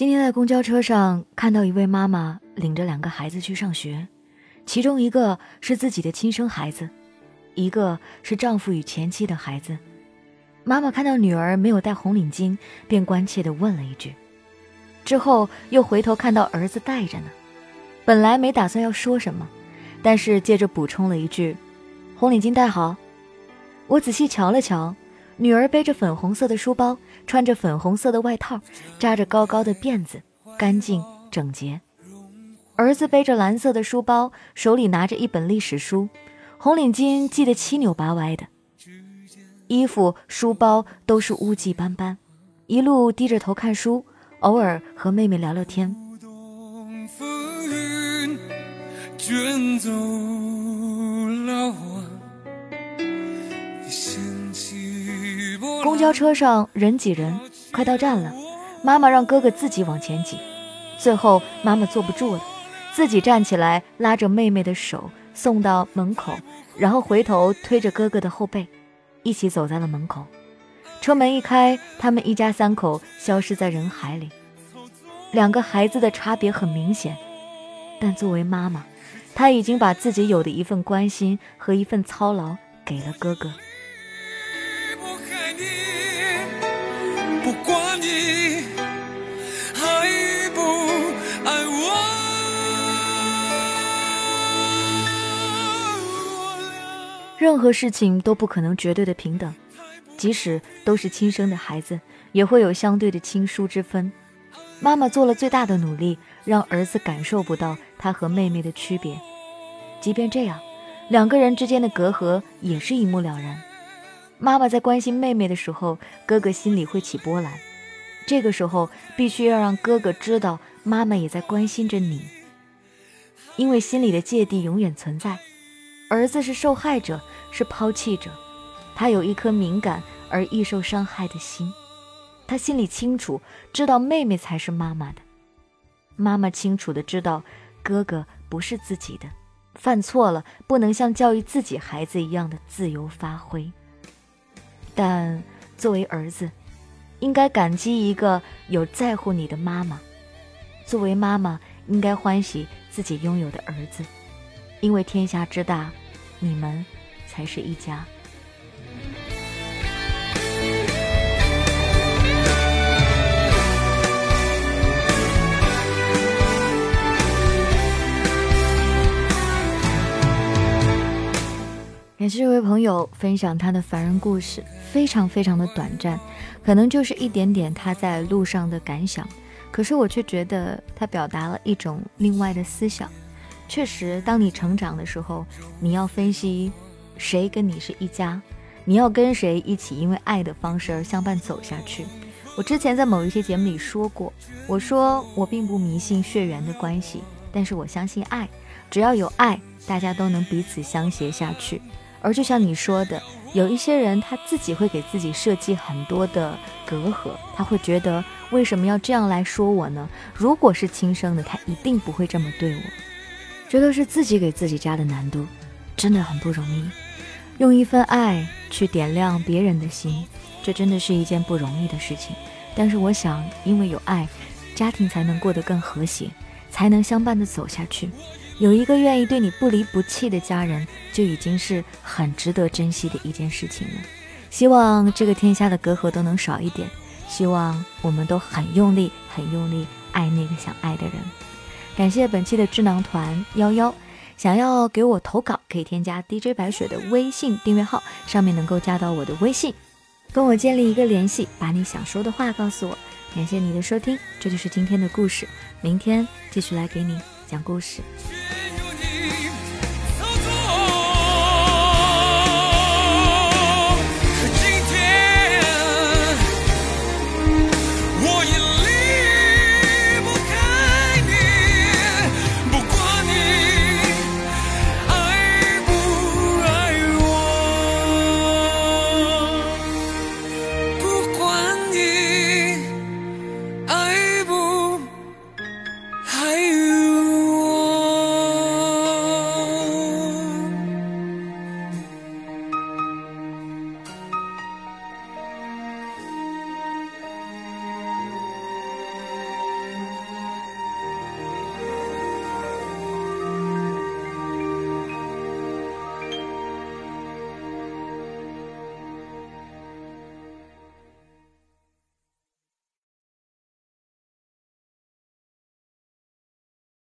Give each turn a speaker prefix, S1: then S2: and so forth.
S1: 今天在公交车上看到一位妈妈领着两个孩子去上学，其中一个是自己的亲生孩子，一个是丈夫与前妻的孩子。妈妈看到女儿没有戴红领巾，便关切地问了一句，之后又回头看到儿子戴着呢，本来没打算要说什么，但是接着补充了一句：“红领巾戴好。”我仔细瞧了瞧，女儿背着粉红色的书包，穿着粉红色的外套，扎着高高的辫子，干净整洁。儿子背着蓝色的书包，手里拿着一本历史书，红领巾系得七扭八歪的，衣服、书包都是污迹斑斑，一路低着头看书，偶尔和妹妹聊聊天。公交车上人挤人，快到站了，妈妈让哥哥自己往前挤，最后妈妈坐不住了，自己站起来拉着妹妹的手送到门口，然后回头推着哥哥的后背，一起走在了门口。车门一开，他们一家三口消失在人海里。两个孩子的差别很明显，但作为妈妈，她已经把自己有的一份关心和一份操劳给了哥哥。任何事情都不可能绝对的平等，即使都是亲生的孩子，也会有相对的亲疏之分。妈妈做了最大的努力，让儿子感受不到他和妹妹的区别。即便这样，两个人之间的隔阂也是一目了然。妈妈在关心妹妹的时候，哥哥心里会起波澜。这个时候，必须要让哥哥知道，妈妈也在关心着你，因为心里的芥蒂永远存在。儿子是受害者，是抛弃者，他有一颗敏感而易受伤害的心，他心里清楚，知道妹妹才是妈妈的，妈妈清楚的知道，哥哥不是自己的，犯错了不能像教育自己孩子一样的自由发挥，但作为儿子，应该感激一个有在乎你的妈妈，作为妈妈应该欢喜自己拥有的儿子，因为天下之大。你们才是一家。感谢这位朋友分享他的凡人故事，非常非常的短暂，可能就是一点点他在路上的感想，可是我却觉得他表达了一种另外的思想。确实，当你成长的时候，你要分析谁跟你是一家，你要跟谁一起，因为爱的方式而相伴走下去。我之前在某一些节目里说过，我说我并不迷信血缘的关系，但是我相信爱，只要有爱，大家都能彼此相携下去。而就像你说的，有一些人他自己会给自己设计很多的隔阂，他会觉得为什么要这样来说我呢？如果是亲生的，他一定不会这么对我。这都是自己给自己加的难度，真的很不容易。用一份爱去点亮别人的心，这真的是一件不容易的事情。但是我想，因为有爱，家庭才能过得更和谐，才能相伴的走下去。有一个愿意对你不离不弃的家人，就已经是很值得珍惜的一件事情了。希望这个天下的隔阂都能少一点，希望我们都很用力、很用力爱那个想爱的人。感谢本期的智囊团幺幺，想要给我投稿，可以添加 DJ 白雪的微信订阅号，上面能够加到我的微信，跟我建立一个联系，把你想说的话告诉我。感谢你的收听，这就是今天的故事，明天继续来给你讲故事。